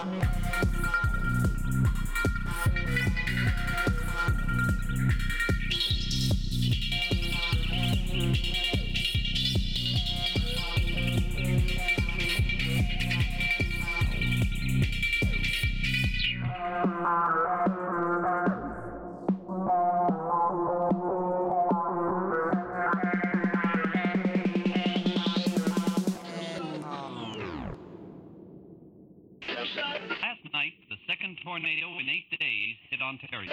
Thank Ontario.